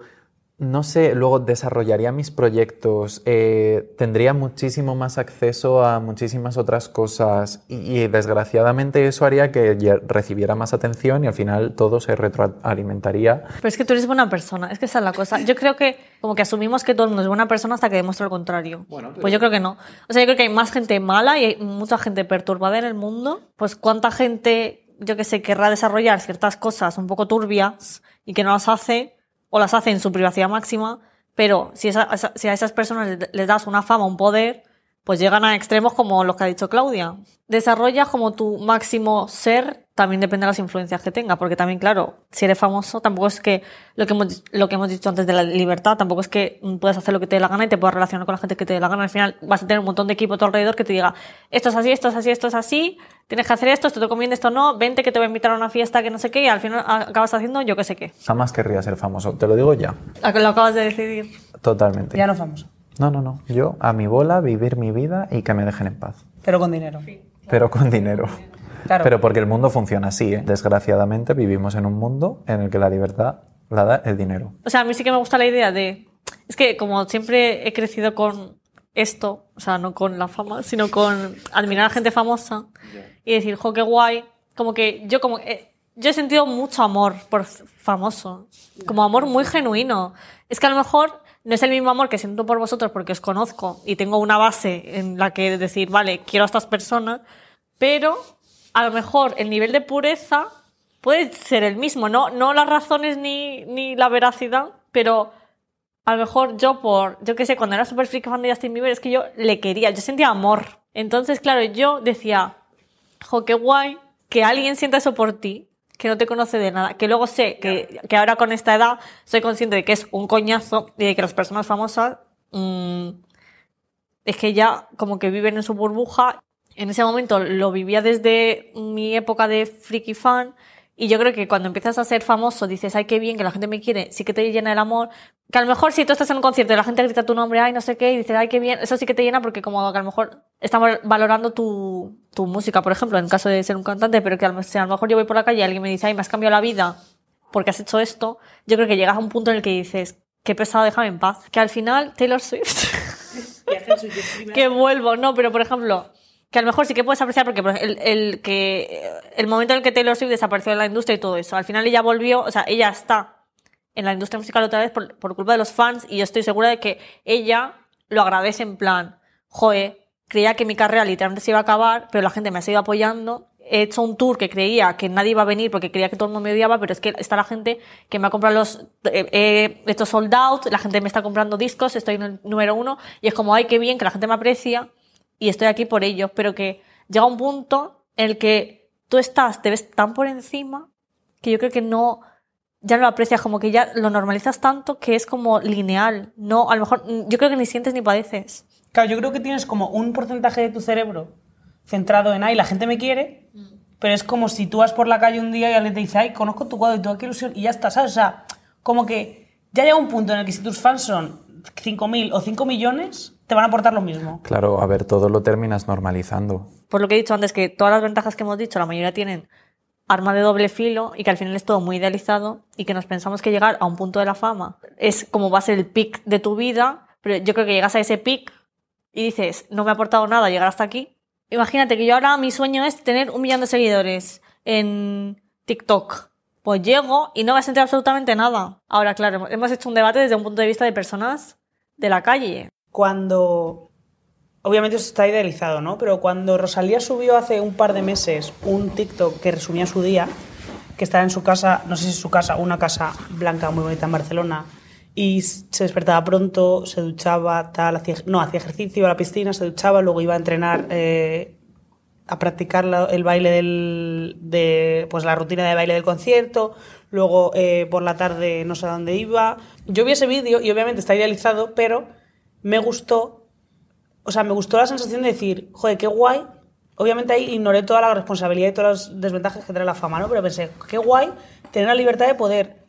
no sé, luego desarrollaría mis proyectos, eh, tendría muchísimo más acceso a muchísimas otras cosas y, desgraciadamente eso haría que recibiera más atención y al final todo se retroalimentaría. Pero es que tú eres buena persona, es que esa es la cosa. Yo creo que como que asumimos que todo el mundo es buena persona hasta que demuestra lo contrario. Pues yo creo que no. O sea, yo creo que hay más gente mala y hay mucha gente perturbada en el mundo. Pues cuánta gente, yo que sé, querrá desarrollar ciertas cosas un poco turbias y que no las hace o las hace en su privacidad máxima, pero si, si a esas personas les das una fama, un poder, pues llegan a extremos como los que ha dicho Claudia. Desarrolla como tu máximo ser, también depende de las influencias que tenga, porque también, claro, si eres famoso, tampoco es que lo que hemos, lo que hemos dicho antes de la libertad, tampoco es que puedas hacer lo que te dé la gana y te puedas relacionar con la gente que te dé la gana. Al final vas a tener un montón de equipo a tu alrededor que te diga, esto es así, esto es así, esto es así, tienes que hacer esto, esto te conviene, esto no, vente que te voy a invitar a una fiesta que no sé qué, y al final acabas haciendo yo que sé qué. Jamás querría ser famoso, te lo digo ya. Lo acabas de decidir. Totalmente. Ya no famoso. No, no, no. Yo a mi bola, vivir mi vida y que me dejen en paz. Pero con dinero. Pero con dinero. Claro. Pero porque el mundo funciona así, ¿eh? Desgraciadamente vivimos en un mundo en el que la libertad la da el dinero. O sea, a mí sí que me gusta la idea de... Es que como siempre he crecido con esto, o sea, no con la fama, sino con admirar a gente famosa y decir, jo, qué guay. Como que yo como... Eh, yo he sentido mucho amor por famoso, como amor muy genuino. Es que a lo mejor no es el mismo amor que siento por vosotros porque os conozco y tengo una base en la que decir, vale, quiero a estas personas, pero a lo mejor el nivel de pureza puede ser el mismo, no, no las razones ni, ni la veracidad, pero a lo mejor yo por, yo qué sé, cuando era súper freak fan de Justin Bieber es que yo le quería, yo sentía amor. Entonces, claro, yo decía, jo, qué guay que alguien sienta eso por ti que no te conoce de nada, que luego sé que, que, ahora con esta edad soy consciente de que es un coñazo y de que las personas famosas mmm, es que ya como que viven en su burbuja. En ese momento lo vivía desde mi época de freaky fan y yo creo que cuando empiezas a ser famoso dices, ay, qué bien, que la gente me quiere, sí que te llena el amor. Que a lo mejor si tú estás en un concierto y la gente grita tu nombre, ay, no sé qué, y dices, ay, qué bien, eso sí que te llena porque como que a lo mejor estamos valorando tu, tu música, por ejemplo, en caso de ser un cantante, pero que a lo, mejor yo voy por la calle y alguien me dice, ay, me has cambiado la vida porque has hecho esto, yo creo que llegas a un punto en el que dices, qué pesado, déjame en paz. Que al final Taylor Swift... que vuelvo, no, pero por ejemplo, que a lo mejor sí que puedes apreciar porque el, el, que, el momento en el que Taylor Swift desapareció de la industria y todo eso, al final ella volvió, o sea, ella está en la industria musical otra vez por, por culpa de los fans y yo estoy segura de que ella lo agradece en plan, joe, creía que mi carrera literalmente se iba a acabar, pero la gente me ha seguido apoyando. He hecho un tour que creía que nadie iba a venir porque creía que todo el mundo me odiaba, pero es que está la gente que me ha comprado los, eh, he hecho sold out, la gente me está comprando discos, estoy en el número uno, y es como, ay, qué bien, que la gente me aprecia, y estoy aquí por ellos, pero que llega un punto en el que tú estás, te ves tan por encima que yo creo que no, ya no lo aprecias, como que ya lo normalizas tanto que es como lineal. No, a lo mejor, yo creo que ni sientes ni padeces. Claro, yo creo que tienes como un porcentaje de tu cerebro centrado en, ay, la gente me quiere, pero es como si tú vas por la calle un día y alguien te dice, ay, conozco tu cuadro y tu qué ilusión, y ya está, ¿sabes? O sea, como que ya llega un punto en el que si tus fans son 5.000 o 5 millones, te van a aportar lo mismo. Claro, a ver, todo lo terminas normalizando. Por lo que he dicho antes, que todas las ventajas que hemos dicho, la mayoría tienen arma de doble filo y que al final es todo muy idealizado y que nos pensamos que llegar a un punto de la fama es como va a ser el pic de tu vida, pero yo creo que llegas a ese pic y dices, no me ha aportado nada llegar hasta aquí. Imagínate que yo ahora mi sueño es tener un millón de seguidores en TikTok. Pues llego y no vas a sentir absolutamente nada. Ahora, claro, hemos hecho un debate desde un punto de vista de personas de la calle cuando, obviamente está idealizado, ¿no? Pero cuando Rosalía subió hace un par de meses un TikTok que resumía su día, que estaba en su casa, no sé si es su casa, una casa blanca muy bonita en Barcelona, y se despertaba pronto, se duchaba, tal, no, hacía ejercicio, iba a la piscina, se duchaba, luego iba a entrenar eh, a practicar la- el baile del, de, pues la rutina de baile del concierto, luego eh, por la tarde no sé a dónde iba. Yo vi ese vídeo y obviamente está idealizado, pero me gustó, o sea, me gustó la sensación de decir, joder, qué guay. Obviamente ahí ignoré toda la responsabilidad y todas las desventajas que trae la fama, ¿no? Pero pensé, qué guay tener la libertad de poder,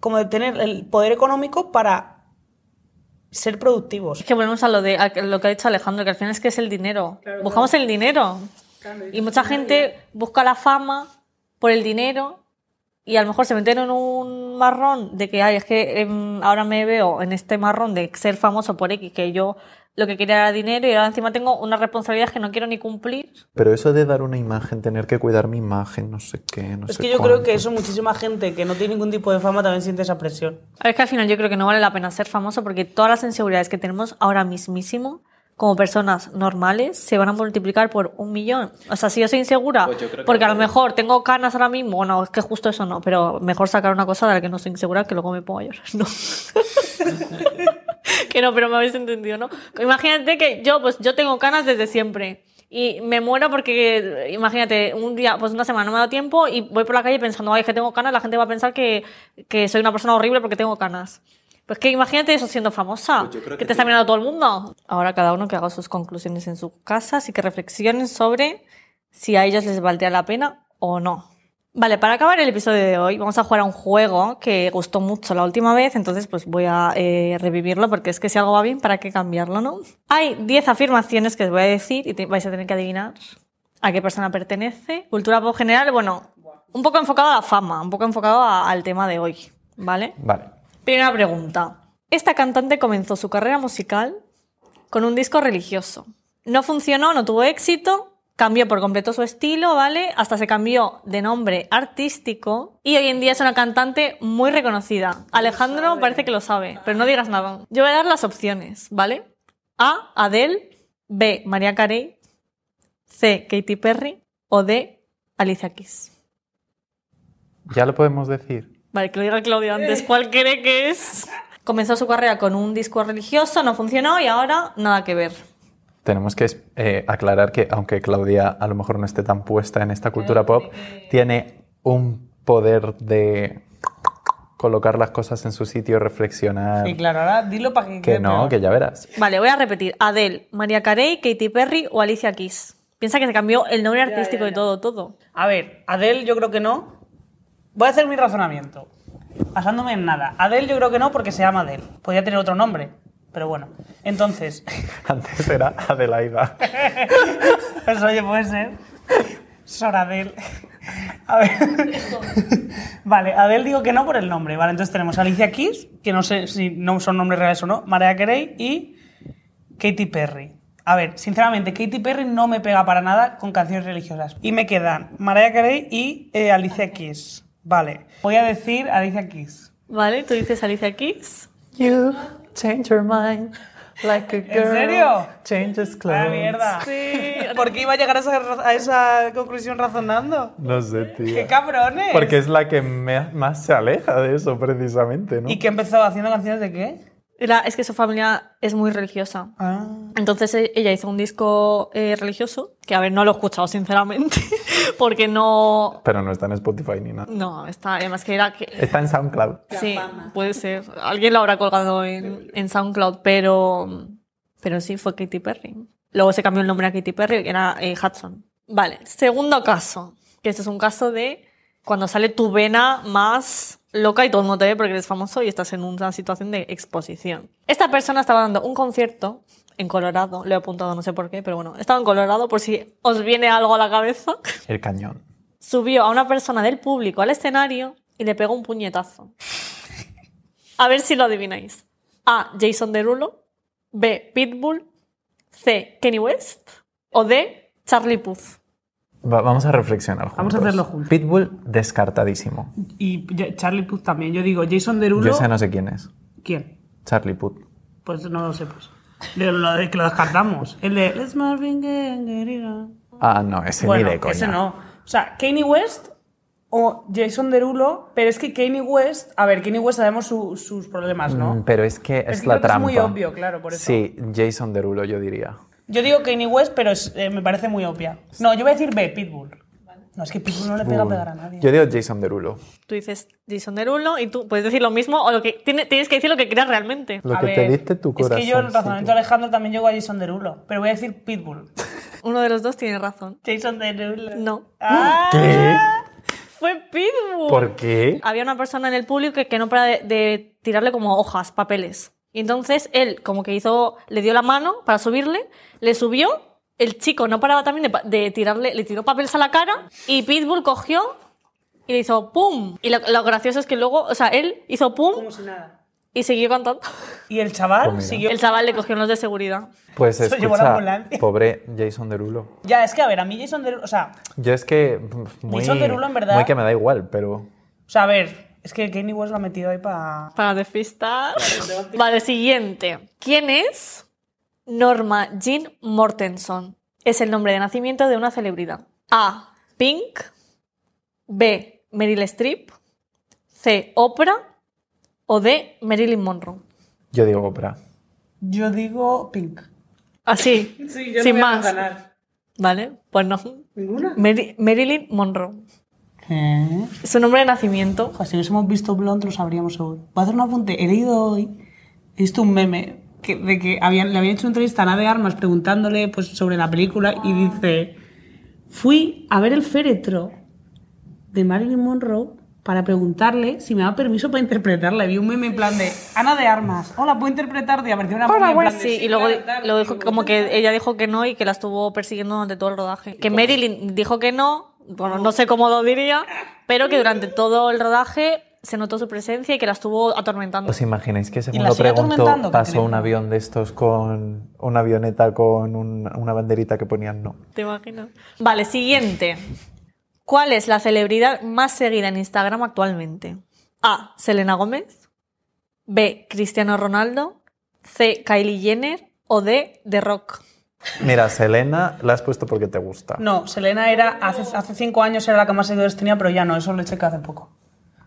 como de tener el poder económico para ser productivos. Es que volvemos a lo, de, a lo que ha dicho Alejandro, que al final es que es el dinero. Buscamos el dinero. y mucha gente busca la fama por el dinero y a lo mejor se meten en un marrón de que, ay, es que em, ahora me veo en este marrón de ser famoso por X, que yo lo que quería era dinero y ahora encima tengo una responsabilidad que no quiero ni cumplir. Pero eso de dar una imagen, tener que cuidar mi imagen, no sé qué, no Es sé que yo creo cuánto. que eso muchísima gente que no tiene ningún tipo de fama también siente esa presión. A ver, es que al final yo creo que no vale la pena ser famoso porque todas las inseguridades que tenemos ahora mismísimo como personas normales se van a multiplicar por un millón. O sea, si yo soy insegura, Pues yo porque a lo no. mejor tengo canas ahora mismo, bueno, es que justo eso no, pero mejor sacar una cosa de la que no soy insegura que luego me pongo a llorar. No. que no, pero me habéis entendido, ¿no? Imagínate que yo, pues yo tengo canas desde siempre. Y me muero porque, imagínate, un día, pues una semana no me ha dado tiempo y voy por la calle pensando, ay, es que tengo canas, la gente va a pensar que, que soy una persona horrible porque tengo canas. Pues que imagínate eso siendo famosa, Pues yo creo que, que te está mirando todo el mundo. Ahora cada uno que haga sus conclusiones en sus casas y que reflexionen sobre si a ellos les valdría la pena o no. Vale, para acabar el episodio de hoy vamos a jugar a un juego que gustó mucho la última vez, entonces pues voy a eh, revivirlo porque es que si algo va bien, ¿para qué cambiarlo, no? Hay 10 afirmaciones que os voy a decir y te- vais a tener que adivinar a qué persona pertenece. Cultura pop general, bueno, un poco enfocado a la fama, un poco enfocado a- al tema de hoy, ¿vale? Vale. Primera pregunta. Esta cantante comenzó su carrera musical con un disco religioso. No funcionó, no tuvo éxito, cambió por completo su estilo, ¿vale? Hasta se cambió de nombre artístico y hoy en día es una cantante muy reconocida. Alejandro parece que lo sabe, pero no digas nada. Yo voy a dar las opciones, ¿vale? A. Adele. B. María Carey. C. Katy Perry. O D. Alicia Keys. Ya lo podemos decir. Vale, que lo diga Claudia antes. ¿Cuál cree que es? Comenzó su carrera con un disco religioso, no funcionó y ahora nada que ver. Tenemos que eh, aclarar que, aunque Claudia a lo mejor no esté tan puesta en esta cultura pop, tiene un poder de colocar las cosas en su sitio, reflexionar. Y claro, ahora dilo para que Que no, peor. que ya verás. Vale, voy a repetir. Adele, María Carey, Katy Perry o Alicia Keys. Piensa que se cambió el nombre artístico y todo, todo. A ver, Adele yo creo que no. Voy a hacer mi razonamiento. Basándome en nada. Adele yo creo que no porque se llama Adele. Podría tener otro nombre. Pero bueno. Entonces, Antes era Adelaida. pues oye, puede ser. Sor Adele. A ver. Vale, Adele digo que no por el nombre. Vale, entonces tenemos Alicia Keys, que no sé si no son nombres reales o no, Mariah Carey y Katy Perry. A ver, sinceramente, Katy Perry no me pega para nada con canciones religiosas. Y me quedan Mariah Carey y eh, Alicia Keys. Vale, voy a decir Alicia Keys. Vale, tú dices Alicia Keys. You change your mind like a girl. serio? Changes ¡Ah, clothes. mierda! Sí. ¿Por qué iba a llegar a esa, a esa conclusión razonando? No sé, tío. ¡Qué cabrones! Porque es la que me- más se aleja de eso, precisamente, ¿no? ¿Y qué empezó haciendo canciones de qué? Era, es que su familia es muy religiosa. Ah. Entonces e- ella hizo un disco eh, religioso, que a ver, no lo he escuchado sinceramente, porque no... Pero no está en Spotify ni nada. No, está, además que era... Que, Está en SoundCloud. sí, puede ser. Alguien lo habrá colgado en, en SoundCloud, pero, pero sí, fue Katy Perry. Luego se cambió el nombre a Katy Perry, que era eh, Hudson. Vale, segundo caso, que este es un caso de cuando sale tu vena más loca y todo el mundo te ve porque eres famoso y estás en una situación de exposición. Esta persona estaba dando un concierto en Colorado, lo he apuntado no sé por qué, pero bueno, estaba en Colorado por si os viene algo a la cabeza. El cañón. Subió a una persona del público al escenario y le pegó un puñetazo. A ver si lo adivináis. A. Jason Derulo. B. Pitbull. C. Kenny West. O D. Charlie Puth. Va- vamos a reflexionar juntos. Vamos a hacerlo juntos. Pitbull, descartadísimo. Y Charlie Puth también. Yo digo, Jason Derulo. Yo ese no sé quién es. ¿Quién? Charlie Puth. Pues no lo sé, pues. De lo de que lo descartamos. El de Let's Marvin Gaye. Ah, no, ese Bueno, ni de coña. ese no. O sea, Kanye West o Jason Derulo, pero es que Kanye West, a ver, Kanye West sabemos su- sus problemas, ¿no? Mm, Pero es que es, Es que la creo que es trampa. muy obvio, claro, por eso. Sí, Jason Derulo, yo diría. Yo digo Kanye West, pero es- eh, me parece muy obvia. No, yo voy a decir B, Pitbull. No, es que Pitbull no le pega a pegar a nadie. Yo digo Jason Derulo. Tú dices Jason Derulo y tú puedes decir lo mismo o lo que tiene- tienes que decir lo que creas realmente. Lo A que te ver, diste tu corazón. Es que yo el razonamiento de Alejandro también llego a Jason Derulo, pero voy a decir Pitbull. Uno de los dos tiene razón. Jason Derulo. No. Ah, ¿Qué? Fue Pitbull. ¿Por qué? Había una persona en el público que, que no para de, de tirarle como hojas, papeles. Y entonces él como que hizo, le dio la mano para subirle, le subió, el chico no paraba también de, tirarle, le tiró papeles a la cara y Pitbull cogió y le hizo ¡pum! Y lo, lo gracioso es que luego, o sea, él hizo ¡pum! Como si nada. y siguió cantando. Y el chaval Pues siguió. El chaval le cogió los de seguridad. Pues Se llevó la escucha, ambulancia. pobre Jason Derulo. Ya, es que a ver, a mí Jason Derulo. O sea, Yo es que muy, Jason Derulo, en verdad- muy que me da igual, pero o sea, a ver, es que Kanye West lo ha metido ahí para. Para despistar. vale, siguiente. ¿Quién es Norma Jean Mortenson? Es el nombre de nacimiento de una celebridad. A. Pink. B. Meryl Streep. C. Oprah. O D. Marilyn Monroe. yo digo Oprah. Yo digo Pink. Así, sin más. Vale, pues no. ¿Ninguna? Mary- Marilyn Monroe. ¿Qué? Su nombre de nacimiento. Ojo, si hubiésemos visto Blonde lo sabríamos seguro. Voy a hacer un apunte. He leído hoy, he visto un meme que, de que habían, le habían hecho una entrevista a Ana de Armas preguntándole pues, sobre la película y dice, fui a ver el féretro de Marilyn Monroe para preguntarle si me daba permiso para interpretarla. Vi un meme en plan de Ana de Armas, hola, ¿puedo interpretarte? Y apareció una plan de, Sí, y luego Y dijo, como que ella dijo que no y que la estuvo persiguiendo durante todo el rodaje. Que Marilyn dijo que no, bueno, no sé cómo lo diría, pero que durante todo el rodaje se notó su presencia y que la estuvo atormentando. ¿Os imagináis que ¿Y según lo preguntó pasó un avión de estos con una avioneta con un- una banderita que ponían no? ¿Te imaginas? Vale, siguiente. ¿Cuál es la celebridad más seguida en Instagram actualmente? A. Selena Gómez. B. Cristiano Ronaldo. C. Kylie Jenner. O D. The Rock. Mira, Selena la has puesto porque te gusta. No, Selena era, hace, hace cinco años era la que más seguidores tenía, pero ya no, eso lo he checado hace poco.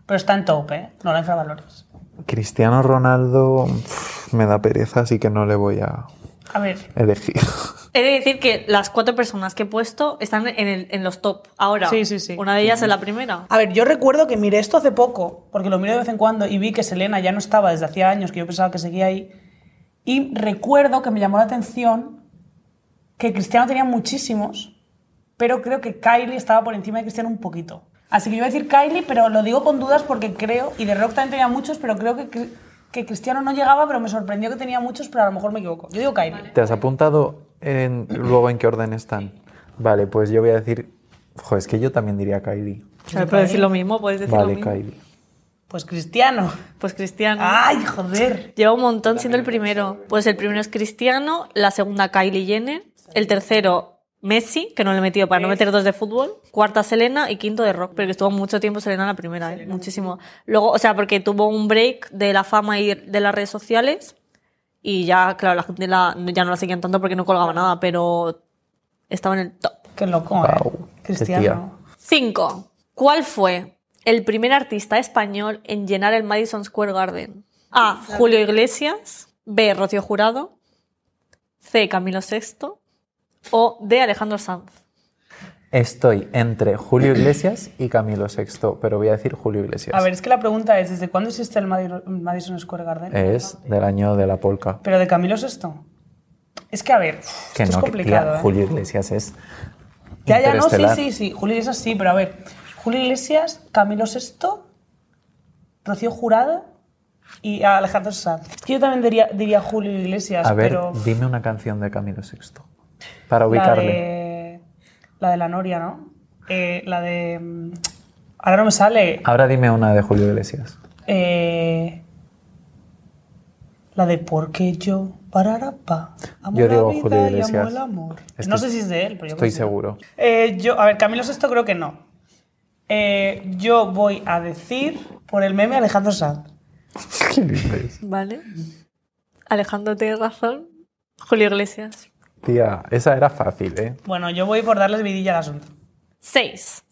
Pero está en top, ¿eh? No la infravalores. Cristiano Ronaldo pff, me da pereza, así que no le voy a A ver, elegir. He de decir que las cuatro personas que he puesto están en, el- en los top ahora. Sí, sí, sí. Una de ellas es la primera. A ver, yo recuerdo que miré esto hace poco, porque lo miro de vez en cuando y vi que Selena ya no estaba desde hacía años, que yo pensaba que seguía ahí. Y recuerdo que me llamó la atención que Cristiano tenía muchísimos, pero creo que Kylie estaba por encima de Cristiano un poquito. Así que yo voy a decir Kylie, pero lo digo con dudas porque creo, y de Rock también tenía muchos, pero creo que, Cristiano no llegaba, pero me sorprendió que tenía muchos, pero a lo mejor me equivoco. Yo digo Kylie. ¿Te has apuntado en- luego en qué orden están? Vale, pues yo voy a decir... Joder, es que yo también diría Kylie. O sea, puedes decir lo mismo, puedes decir lo Vale, mismo. Kylie. Pues Cristiano. Pues Cristiano. ¡Ay, joder! Lleva un montón siendo el primero. Pues el primero es Cristiano, la segunda Kylie Jenner, el tercero Messi, que no le he metido para no meter dos de fútbol, cuarta Selena y quinto de rock, pero que estuvo mucho tiempo Selena en la primera, ¿eh? muchísimo. Luego, o sea, porque tuvo un break de la fama y de las redes sociales y ya, claro, la gente la- ya no la seguían tanto porque no colgaba nada, pero estaba en el top. Qué loco, ¿eh? Qué Cristiano. 5. ¿Cuál fue el primer artista español en llenar el Madison Square Garden? A. Julio Iglesias. B. Rocío Jurado. C. Camilo VI. O D. Alejandro Sanz. Estoy entre Julio Iglesias y Camilo VI, pero voy a decir Julio Iglesias. A ver, es que la pregunta es, ¿desde cuándo existe el Madi- Madison Square Garden? Es del año de la polka. Pero de Camilo Sesto. Es que, a ver, Que esto no, es que, complicado, tía, ¿eh? Julio Iglesias es Ya, ya, no, sí, sí, sí. Julio Iglesias sí, pero a ver. Julio Iglesias, Camilo Sesto, Rocío Jurado y Alejandro Sanz. Es que yo también diría, diría Julio Iglesias, A ver, pero... dime una canción de Camilo VI para La ubicarle. de, la de la Noria, ¿no? Eh, la de... mm, Ahora no me sale. Ahora dime una de Julio Iglesias. Eh, la de porque yo pararapa. Amo Yo la digo vida Julio y amo Iglesias. el amor. Estoy- no sé si es de él, pero yo Estoy seguro. Eh, yo, a ver, Camilo Sesto creo que no. Eh, yo voy a decir por el meme Alejandro Sanz. ¿Qué dices? ¿Vale? Alejandro tiene razón. Julio Iglesias. Tía, esa era fácil, ¿eh? Bueno, yo voy por darles vidilla al asunto. 6.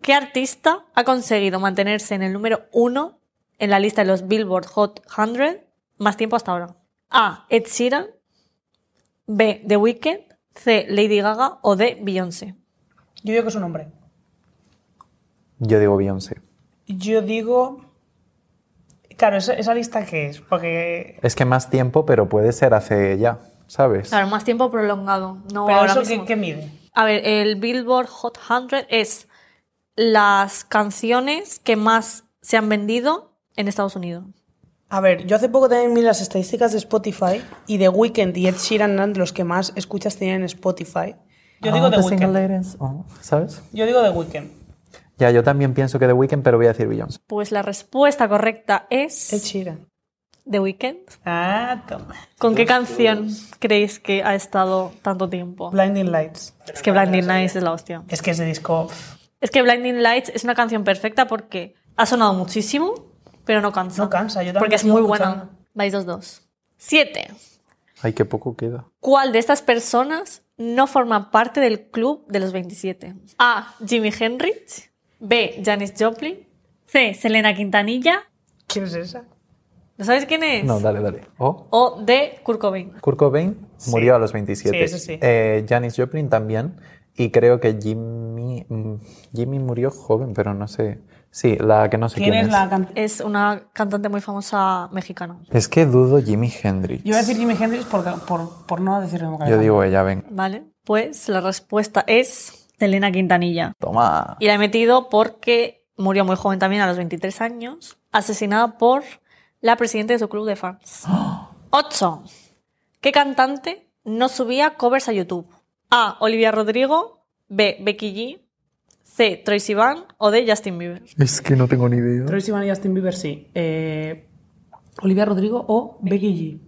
¿Qué artista ha conseguido mantenerse en el número 1 en la lista de los Billboard Hot 100 más tiempo hasta ahora? A. Ed Sheeran. B. The Weeknd. C. Lady Gaga. O D. Beyoncé. Yo digo que es un hombre. Yo digo Beyoncé. Yo digo. Claro, ¿esa, esa lista qué es? Porque. Es que más tiempo, pero puede ser hace ya, ¿sabes? Claro, más tiempo prolongado. No Pero ahora eso mismo. ¿qué, qué mide? A ver, el Billboard Hot 100 es las canciones que más se han vendido en Estados Unidos. A ver, yo hace poco también miré las estadísticas de Spotify y The Weeknd y Ed Sheeran eran los que más escuchas tienen en Spotify. Yo digo Ah, The The Weeknd. Oh, ¿Sabes? Yo digo The Weeknd. Ya, yo también pienso que The Weeknd, pero voy a decir Beyoncé. Pues la respuesta correcta es Ed Sheeran. The Weeknd. Ah, toma. ¿Con qué canción creéis que ha estado tanto tiempo? Blinding Lights. Es que Blinding Lights es la hostia. Es que ese disco. Es que Blinding Lights es una canción perfecta porque ha sonado muchísimo, pero no cansa. No cansa, yo también Porque es muy buena. Vais dos dos. Siete. Ay, qué poco queda. ¿Cuál de estas personas no forma parte del club de los 27? A. Jimi Hendrix. B. Janis Joplin. C. Selena Quintanilla. ¿Quién es esa? ¿No sabes quién es? No, dale, dale. Oh, O D. Kurt Cobain. Kurt Cobain murió a los 27. Sí, eso sí. Eh, Janis Joplin también. Y creo que Jimmy, mm, Jimmy murió joven, pero no sé. Sí, la que no sé ¿Quién quién, es la cantante? Es una cantante muy famosa mexicana. Es que dudo Jimi Hendrix. Yo voy a decir Jimi Hendrix por, por, por no decirle como Yo digo ella, ven. ¿Vale? Pues la respuesta es Selena Quintanilla. Toma. Y la he metido porque murió muy joven también, a los 23 años, asesinada por la presidenta de su club de fans. 8. ¿Qué cantante no subía covers a YouTube? A. Olivia Rodrigo. B. Becky G. C. Troye Sivan. O D. Justin Bieber. Es que no tengo ni idea. Troye Sivan y Justin Bieber, sí. Eh, Olivia Rodrigo o Becky G.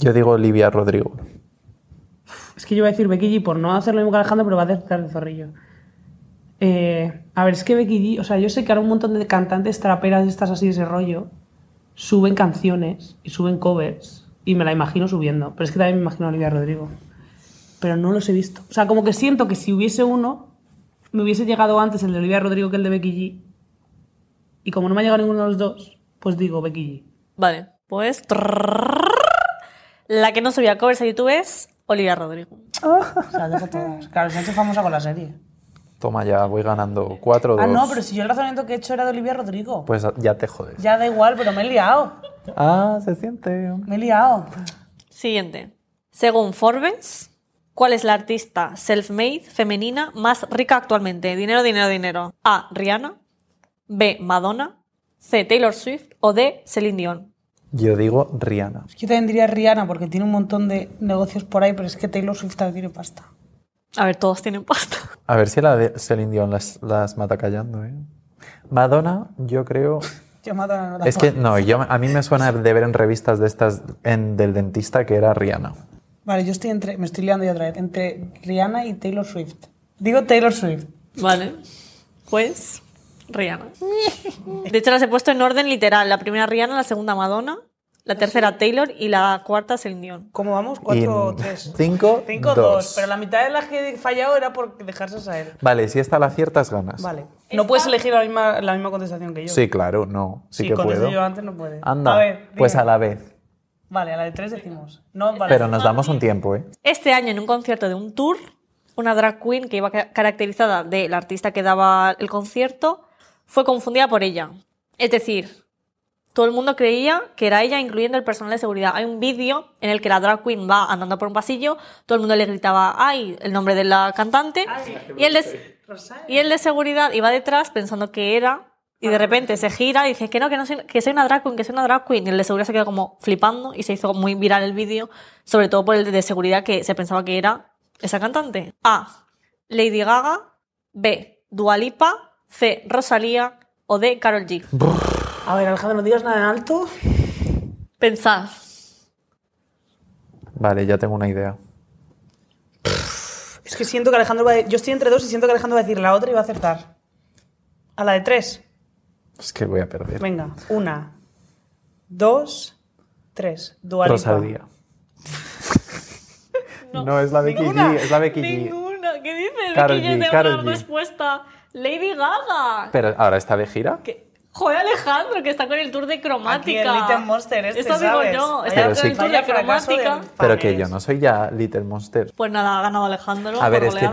Yo digo Olivia Rodrigo. Es que yo voy a decir Becky G por no hacer lo mismo que Alejandro, pero va a acertar el zorrillo. Eh, a ver, es que Becky G, o sea, yo sé que ahora un montón de cantantes traperas estas así de ese rollo suben canciones y suben covers y me la imagino subiendo, pero es que también me imagino a Olivia Rodrigo. Pero no los he visto. O sea, como que siento que si hubiese uno, me hubiese llegado antes el de Olivia Rodrigo que el de Becky G. Y como no me ha llegado ninguno de los dos, pues digo Becky G. Vale, pues... La que no subía covers a YouTube es Olivia Rodrigo. O sea, dejo todas. Claro, se ha hecho famosa con la serie. Toma ya, voy ganando 4 2 Ah, no, pero si yo el razonamiento que he hecho era de Olivia Rodrigo. Pues ya te jodes. Ya da igual, pero me he liado. Ah, se siente. Me he liado. Siguiente. Según Forbes, ¿cuál es la artista self-made femenina más rica actualmente? Dinero, dinero, dinero. A. Rihanna. B. Madonna. C. Taylor Swift. O D. Celine Dion. Yo digo Rihanna. Yo también diría Rihanna porque tiene un montón de negocios por ahí, pero es que Taylor Swift también tiene pasta. A ver, todos tienen pasta. A ver si la de Celine Dion las, las mata callando, ¿eh? Madonna, yo creo... Yo Madonna no Es que no, yo, a mí me suena de ver en revistas de estas en, del dentista que era Rihanna. Vale, yo estoy entre. Me estoy liando ya otra vez. Entre Rihanna y Taylor Swift. Digo Taylor Swift. Vale. Pues Rihanna. De hecho, las he puesto en orden literal. La primera Rihanna, la segunda Madonna, la tercera Taylor y la cuarta Celine Dion. ¿Cómo vamos? ¿Cuatro o tres? Cinco, Cinco, dos. dos. Pero la mitad de las que he fallado era por dejarse a él. Vale, si esta la aciertas, ganas. Vale. No puedes elegir la misma, la misma contestación que yo. Sí, claro, no. Sí, Sí, que puedo. yo antes, no puede. Anda, A ver, pues a la vez. Vale, a la de tres decimos. No, vale. Pero nos damos un tiempo, ¿eh? Este año, en un concierto de un tour, una drag queen que iba ca- caracterizada de la artista que daba el concierto fue confundida por ella. Es decir, todo el mundo creía que era ella, incluyendo el personal de seguridad. Hay un vídeo en el que la drag queen va andando por un pasillo, todo el mundo le gritaba, ¡ay! el nombre de la cantante, y el de, y el de seguridad iba detrás pensando que era, y de repente se gira y dice que no, que no soy, que soy una drag queen, que soy una drag queen. Y el de seguridad se quedó como flipando y se hizo muy viral el vídeo, sobre todo por el de seguridad que se pensaba que era esa cantante. A. Lady Gaga. B. Dua Lipa. C. Rosalía. O D. Carol G. A ver, Alejandro, no digas nada en alto. Pensad. Vale, ya tengo una idea. Es que siento que Alejandro va a... Yo estoy entre dos y siento que Alejandro va a decir la otra y va a acertar. A la de tres. Es que voy a perder. Venga, una, dos, tres. Dua Lipa. Rosalía. No, es la Becky Ninguna. G, es la Becky G. Ninguna. ¿Qué dices? Karol G, Karol una G. respuesta. Lady Gaga. Pero ahora está de gira. ¿Qué? Joder, Alejandro, que está con el tour de cromática. Aquí el Little Monster este, Eso digo yo. Está Pero con sí el tour de cromática. Pero que yo no soy ya Little Monster. Pues nada, ha ganado Alejandro. A ver, es que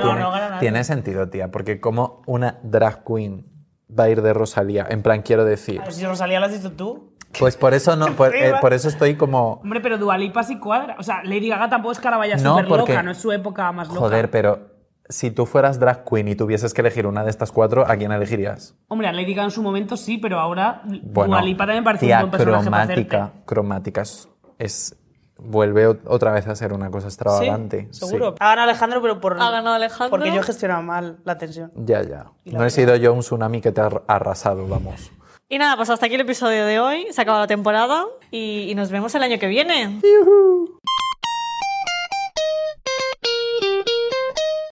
tiene, no sentido, tía, porque como una drag queen va a ir de Rosalía, en plan, quiero decir. Pero si Rosalía lo has dicho tú. Pues por eso no, por, eh, por eso estoy como. Hombre, pero Dualipa sí cuadra. O sea, Lady Gaga tampoco es que ahora vaya No, súper porque- loca, no es su época más loca. Joder, pero si tú fueras drag queen y tuvieses que elegir una de estas cuatro, ¿a quién elegirías? Hombre, a Lady Gaga en su momento sí, pero ahora Bueno, Dualipa también parece tía, un buen personaje para cromática, hacerte. cromática es, es- vuelve otra vez a ser una cosa extravagante. Sí, seguro. Sí. Ha ganado Alejandro, pero por, Ha ganado Alejandro. porque yo he gestionado mal la tensión. Ya, ya. No he sido yo un tsunami que te ha arrasado, vamos. Y nada, pues hasta aquí el episodio de hoy. Se acaba la temporada y, y nos vemos el año que viene.